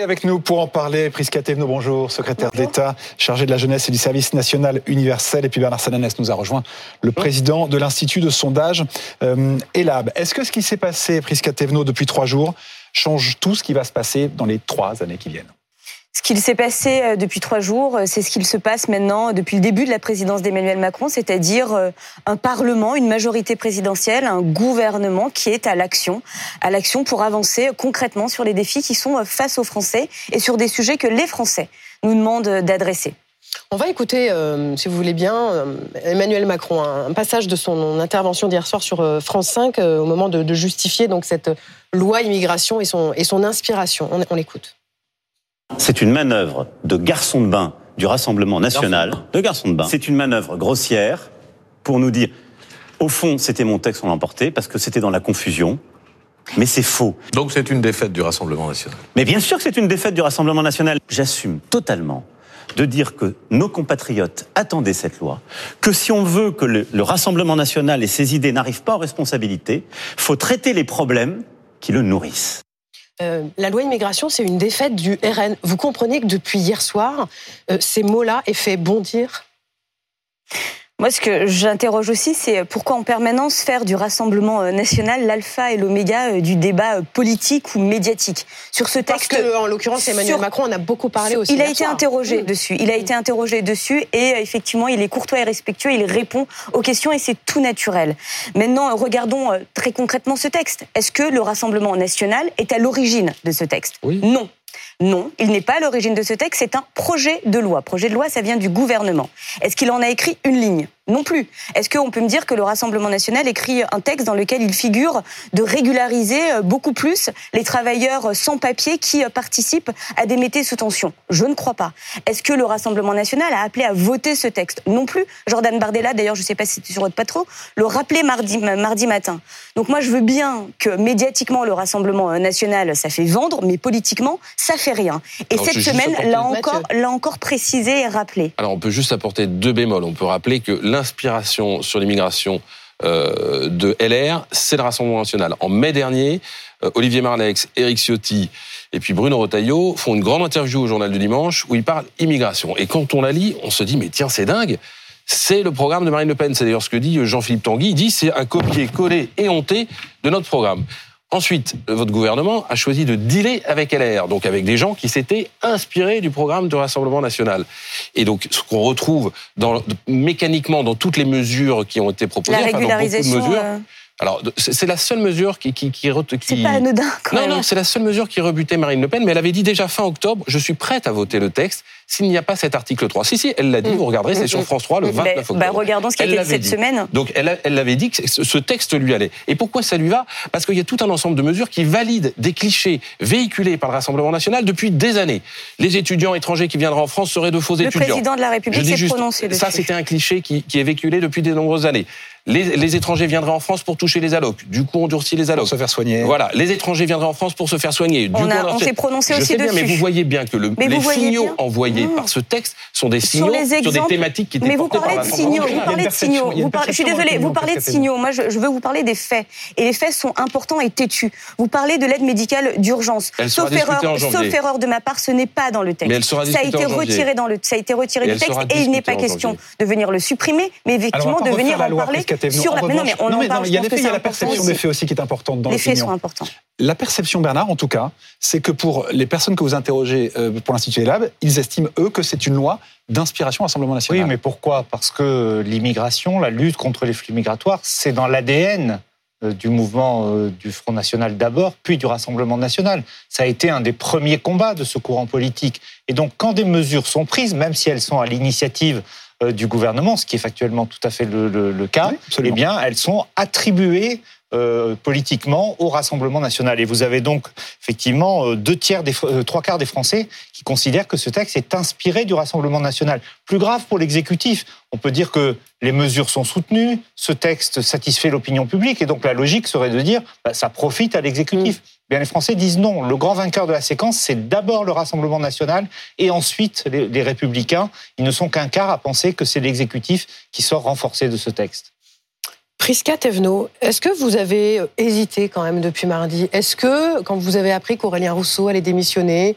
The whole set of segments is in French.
Et avec nous pour en parler, Prisca Thévenot, bonjour, secrétaire d'État chargé de la jeunesse et du service national universel. Et puis Bernard Sananès nous a rejoint, le président de l'Institut de sondage euh, ELAB. Est-ce que ce qui s'est passé, Prisca Thévenot, depuis trois jours, change tout ce qui va se passer dans les trois années qui viennent? Ce qu'il s'est passé euh, depuis trois jours, euh, c'est ce qu'il se passe maintenant depuis le début de la présidence d'Emmanuel Macron, c'est-à-dire euh, un Parlement, une majorité présidentielle, un gouvernement qui est à l'action, à l'action pour avancer concrètement sur les défis qui sont face aux Français et sur des sujets que les Français nous demandent d'adresser. On va écouter, si vous voulez bien, Emmanuel Macron, un passage de son intervention d'hier soir sur France 5 au moment de, justifier donc cette loi immigration et son inspiration. on l'écoute. C'est une manœuvre de garçon de bain du Rassemblement national, de garçon de bain. C'est une manœuvre grossière pour nous dire, au fond, c'était mon texte, on l'a emporté, parce que c'était dans la confusion. Mais c'est faux. Donc c'est une défaite du Rassemblement national. Mais bien sûr que c'est une défaite du Rassemblement national. J'assume totalement de dire que nos compatriotes attendaient cette loi, que si on veut que le, le Rassemblement national et ses idées n'arrivent pas aux responsabilités, faut traiter les problèmes qui le nourrissent. Euh, la loi immigration, c'est une défaite du RN. Vous comprenez que depuis hier soir, euh, ces mots-là aient fait bondir moi, ce que j'interroge aussi, c'est pourquoi en permanence faire du Rassemblement euh, national l'alpha et l'oméga euh, du débat euh, politique ou médiatique sur ce texte. Parce que, en l'occurrence, Emmanuel Macron en a beaucoup parlé aussi. Il a été interrogé dessus. Il a été interrogé dessus et effectivement, il est courtois et respectueux. Il répond aux questions et c'est tout naturel. Maintenant, regardons très concrètement ce texte. Est-ce que le Rassemblement national est à l'origine de ce texte? Oui. Non. Non, il n'est pas à l'origine de ce texte, c'est un projet de loi. Projet de loi, ça vient du gouvernement. Est-ce qu'il en a écrit une ligne? Non plus. Est-ce qu'on peut me dire que le Rassemblement national écrit un texte dans lequel il figure de régulariser euh, beaucoup plus les travailleurs sans papier qui euh, participent à des métiers sous tension? Je ne crois pas. Est-ce que le Rassemblement national a appelé à voter ce texte? Non plus. Jordan Bardella, d'ailleurs, je ne sais pas si c'était sur votre patron, le rappelait mardi, mardi matin. Donc moi, je veux bien que médiatiquement, le Rassemblement national, ça fait vendre, mais politiquement, ça fait rien. Et cette semaine, l'a encore, encore précisé et rappelé. Alors, on peut juste apporter deux bémols. On peut rappeler que l'inspiration sur l'immigration euh, de LR, c'est le Rassemblement national. En mai dernier, euh, Olivier Marlex, Éric Ciotti et puis Bruno Retailleau font une grande interview au journal du dimanche où ils parlent immigration. Et quand on la lit, on se dit mais tiens c'est dingue. C'est le programme de Marine Le Pen. C'est d'ailleurs ce que dit Jean-Philippe Tanguy. Il dit c'est un copier-coller éhonté de notre programme. Ensuite, votre gouvernement a choisi de dealer avec LR, donc avec des gens qui s'étaient inspirés du programme de Rassemblement national. Et donc, ce qu'on retrouve dans, mécaniquement dans toutes les mesures qui ont été proposées, la régularisation, enfin, dans beaucoup de mesures, euh, alors, c'est la seule mesure qui... qui, qui, qui... C'est pas anodin, quand non, Non, c'est la seule mesure qui rebutait Marine Le Pen, mais elle avait dit déjà fin octobre, je suis prête à voter le texte s'il n'y a pas cet article 3. Si, si, elle l'a dit, mm. vous regarderez, c'est sur mm. France 3 le 29 bah, octobre. Bah, regardons ce qui a été cette semaine. Donc, elle, elle avait dit que ce texte lui allait. Et pourquoi ça lui va? Parce qu'il y a tout un ensemble de mesures qui valident des clichés véhiculés par le Rassemblement national depuis des années. Les étudiants étrangers qui viendraient en France seraient de faux étudiants. Le président de la République s'est prononcé dessus. Ça, c'était un cliché qui, qui est véhiculé depuis de nombreuses années. Les, étrangers viendraient en France pour toucher les allocs. Du coup, on durcit les allocs. Pour se faire soigner. Voilà. Les étrangers viendraient en France pour se faire soigner. Du on, on, s'est prononcé Je aussi sais mais vous voyez bien que le, les signaux envoyés mmh. par ce texte sont des signaux sur, des thématiques qui étaient Mais vous parlez de signaux. Vous parlez de signaux. je suis désolée. Vous parlez de signaux. Moi, je, veux vous parler des faits. Et les faits sont importants et têtus. Vous parlez de l'aide médicale d'urgence. Sauf erreur, sauf erreur de ma part, ce n'est pas dans le texte. Mais elle sera ça a été retiré dans le, ça a été retiré du texte et il n'est pas question de venir le supprimer, mais effectivement de venir en parler sur la non, mais il y a il y a la perception des faits aussi qui est importante dans Les faits sont importants. La perception, Bernard, en tout cas, c'est que pour les personnes que vous interrogez euh, pour l'Institut Lab, ils estiment, eux, que c'est une loi d'inspiration Rassemblement national. Oui, mais pourquoi? Parce que l'immigration, la lutte contre les flux migratoires, c'est dans l'ADN euh, du mouvement euh, du Front National d'abord, puis du Rassemblement National. Ça a été un des premiers combats de ce courant politique. Et donc, quand des mesures sont prises, même si elles sont à l'initiative du gouvernement, ce qui est factuellement tout à fait le, cas, eh bien, elles sont attribuées euh, politiquement au Rassemblement national. Et vous avez donc effectivement euh, deux tiers, des, trois quarts des Français qui considèrent que ce texte est inspiré du Rassemblement national. Plus grave pour l'exécutif, on peut dire que les mesures sont soutenues, ce texte satisfait l'opinion publique, et donc la logique serait de dire bah, ça profite à l'exécutif. Mm. Bien, les Français disent non. Le grand vainqueur de la séquence, c'est d'abord le Rassemblement national et ensuite les, Républicains. Ils ne sont qu'un quart à penser que c'est l'exécutif qui sort renforcé de ce texte. Prisca Thévenot, est-ce que vous avez hésité quand même depuis mardi? Est-ce que, quand vous avez appris qu'Aurélien Rousseau allait démissionner,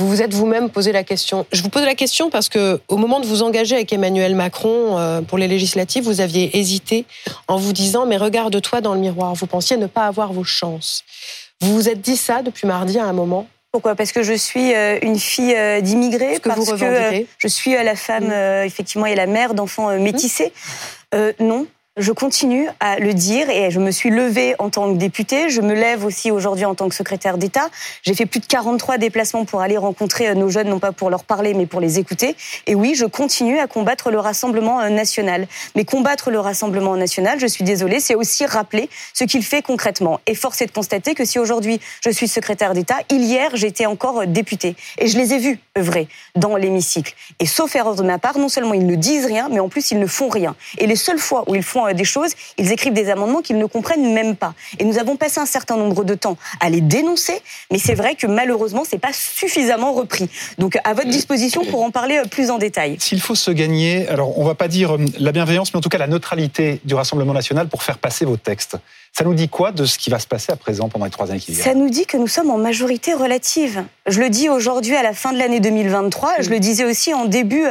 vous vous êtes vous-même posé la question? Je vous pose la question parce que au moment de vous engager avec Emmanuel Macron euh, pour les législatives, vous aviez hésité en vous disant mais regarde-toi dans le miroir. Vous pensiez ne pas avoir vos chances. Vous vous êtes dit ça depuis mardi à un moment? Pourquoi? Parce que je suis euh, une fille euh, d'immigrés, que parce vous que je suis la femme, Mm. effectivement, et la mère d'enfants métissés. Euh, non. Je continue à le dire et je me suis levée en tant que députée. Je me lève aussi aujourd'hui en tant que secrétaire d'État. J'ai fait plus de 43 déplacements pour aller rencontrer euh, nos jeunes, non pas pour leur parler, mais pour les écouter. Et oui, je continue à combattre le Rassemblement euh, national. Mais combattre le Rassemblement national, je suis désolée, c'est aussi rappeler ce qu'il fait concrètement. Et force est de constater que si aujourd'hui je suis secrétaire d'État, hier j'étais encore euh, députée. Et je les ai vus œuvrer dans l'hémicycle. Et sauf erreur de ma part, non seulement ils ne disent rien, mais en plus ils ne font rien. Et les seules fois où ils font euh, des choses, ils écrivent des amendements qu'ils ne comprennent même pas. Et nous avons passé un certain nombre de temps à les dénoncer, mais c'est vrai que malheureusement, c'est pas suffisamment repris. Donc à votre disposition pour en parler euh, plus en détail. S'il faut se gagner, alors on va pas dire euh, la bienveillance, mais en tout cas la neutralité du Rassemblement national pour faire passer vos textes. Ça nous dit quoi de ce qui va se passer à présent pendant les trois années qui viennent Ça nous dit que nous sommes en majorité relative. Je le dis aujourd'hui à la fin de l'année 2023, je le disais aussi en début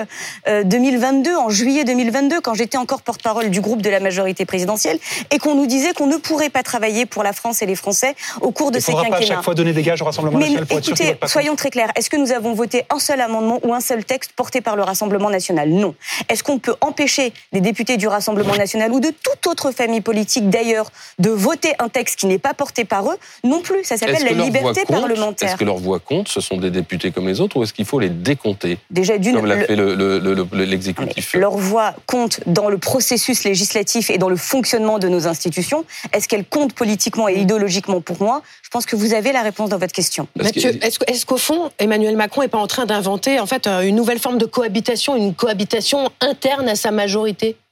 euh, 2022, en juillet 2022, quand j'étais encore porte-parole du groupe de la majorité présidentielle, et qu'on nous disait qu'on ne pourrait pas travailler pour la France et les Français au cours de Il ces faudra pas à quinquennats. chaque fois donner des gages au Rassemblement Mais national pour être sûr écoutez, pas soyons très clairs. Est-ce que nous avons voté un seul amendement ou un seul texte porté par le Rassemblement national? Non. Est-ce qu'on peut empêcher des députés du Rassemblement national ou de toute autre famille politique d'ailleurs de voter un texte qui n'est pas porté par eux Non plus. Ça s'appelle Est-ce la que leur voix liberté compte parlementaire. Est-ce que leur voix compte Ce sont des députés comme les autres ou est-ce qu'il faut les décompter Déjà d'une, Comme l'a le- fait le- le- le- le- Mais l'exécutif. Leur voix compte dans le processus législatif et dans le fonctionnement de nos institutions. Est-ce qu'elle compte politiquement et idéologiquement pour moi? Je pense que vous avez la réponse dans votre question. Mathieu, est-ce qu'au fond, Emmanuel Macron n'est pas en train d'inventer en fait euh, une nouvelle forme de cohabitation, une cohabitation interne à sa majorité? Ah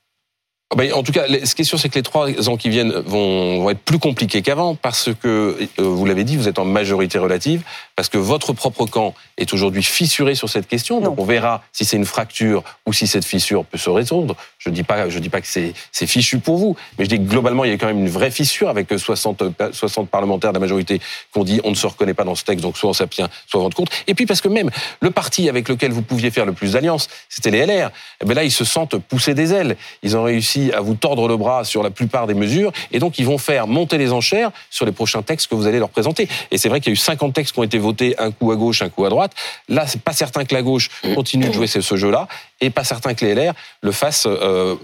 en tout cas, ce qui est sûr, c'est que les trois ans qui viennent vont, être plus compliqués qu'avant parce que, euh, vous l'avez dit, vous êtes en majorité relative, parce que votre propre camp est aujourd'hui fissuré sur cette question. Donc on verra si c'est une fracture ou si cette fissure peut se résoudre. Je dis pas, je dis pas que c'est fichu pour vous, mais je dis que globalement, il y a quand même une vraie fissure avec 60, pa- 60 parlementaires de la majorité qui ont dit on ne se reconnaît pas dans ce texte, donc soit on s'abstient, soit on vote contre. Et puis parce que même le parti avec lequel vous pouviez faire le plus d'alliances, c'était les LR. Eh ben là, ils se sentent pousser des ailes. Ils ont réussi à vous tordre le bras sur la plupart des mesures, et donc ils vont faire monter les enchères sur les prochains textes que vous allez leur présenter. Et c'est vrai qu'il y a eu 50 textes qui ont été votés, un coup à gauche, un coup à droite. Là, c'est pas certain que la gauche continue de jouer ce jeu-là, et pas certain que les LR le fassent euh,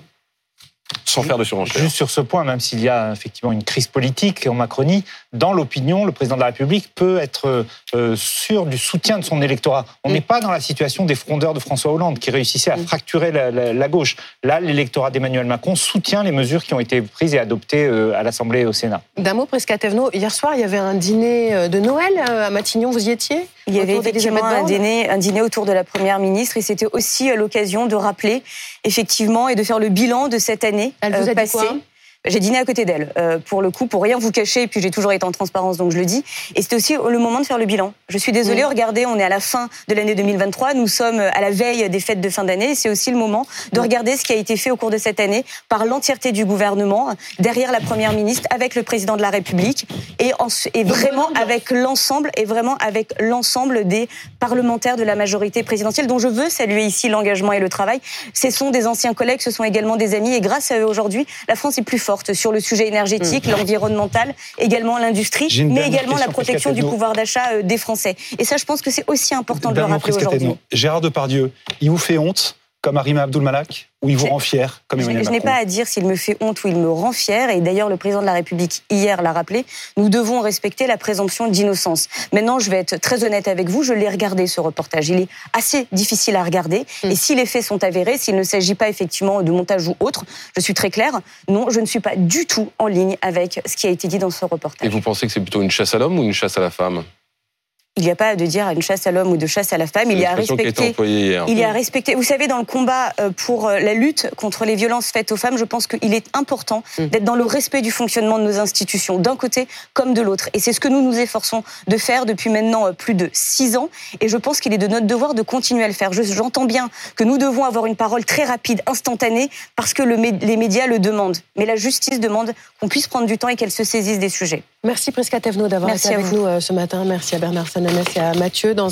sans faire de surenchère. Juste sur ce point, même s'il y a effectivement une crise politique en Macronie, dans l'opinion, le président de la République peut être euh, sûr du soutien de son électorat. On n'est pas dans la situation des frondeurs de François Hollande qui réussissaient à fracturer la, la- la gauche. Là, l'électorat d'Emmanuel Macron soutient les mesures qui ont été prises et adoptées euh, à l'Assemblée et au Sénat. D'un mot, Prisca Thévenot, hier soir, il y avait un dîner de Noël à Matignon, vous y étiez? Il y avait effectivement un dîner, un dîner autour de la première ministre et c'était aussi euh, l'occasion de rappeler effectivement et de faire le bilan de cette année Elle vous a dit passée. quoi? J'ai dîné à côté d'elle, euh, pour le coup, pour rien vous cacher, et puis j'ai toujours été en transparence, donc je le dis. Et c'était aussi le moment de faire le bilan. Je suis désolée, regardez, on est à la fin de l'année 2023, nous sommes à la veille des fêtes de fin d'année, et c'est aussi le moment de regarder ce qui a été fait au cours de cette année par l'entièreté du gouvernement, derrière la Première ministre, avec le Président de la République, et, en- et vraiment avec l'ensemble, et vraiment avec l'ensemble des parlementaires de la majorité présidentielle, dont je veux saluer ici l'engagement et le travail. Ce sont des anciens collègues, ce sont également des amis, et grâce à eux aujourd'hui, la France est plus forte sur le sujet énergétique, l'environnemental, également l'industrie, mais également la protection du pouvoir d'achat euh, des Français. Et ça, je pense que c'est aussi important de le rappeler aujourd'hui. Gérard Depardieu, il vous fait honte comme Arima Abdul-Malak ou il vous rend fier comme Je, Emmanuel je n'ai pas à dire s'il me fait honte ou il me rend fier. Et d'ailleurs, le président de la République, hier, l'a rappelé. Nous devons respecter la présomption d'innocence. Maintenant, je vais être très honnête avec vous. Je l'ai regardé, ce reportage. Il est assez difficile à regarder. Mm. Et si les faits sont avérés, s'il ne s'agit pas effectivement de montage ou autre, je suis très claire. Non, je ne suis pas du tout en ligne avec ce qui a été dit dans ce Et reportage. vous pensez que c'est plutôt une chasse à l'homme ou une chasse à la femme? Il n'y a pas de dire une chasse à l'homme ou de chasse à la femme. Il y a à respecter. Il y a respecter. Vous savez, dans le combat euh, pour euh, la lutte contre les violences faites aux femmes, je pense qu'il est important mm. d'être dans le respect du fonctionnement de nos institutions, d'un côté comme de l'autre. Et c'est ce que nous nous efforçons de faire depuis maintenant euh, plus de six ans. Et je pense qu'il est de notre devoir de continuer à le faire. J'entends bien que nous devons avoir une parole très rapide, instantanée, parce que le, les médias le demandent. Mais la justice demande qu'on puisse prendre du temps et qu'elle se saisisse des sujets. Merci Prisca Tevno d'avoir été avec nous ce matin. Merci à Bernard À Mathieu. Dans un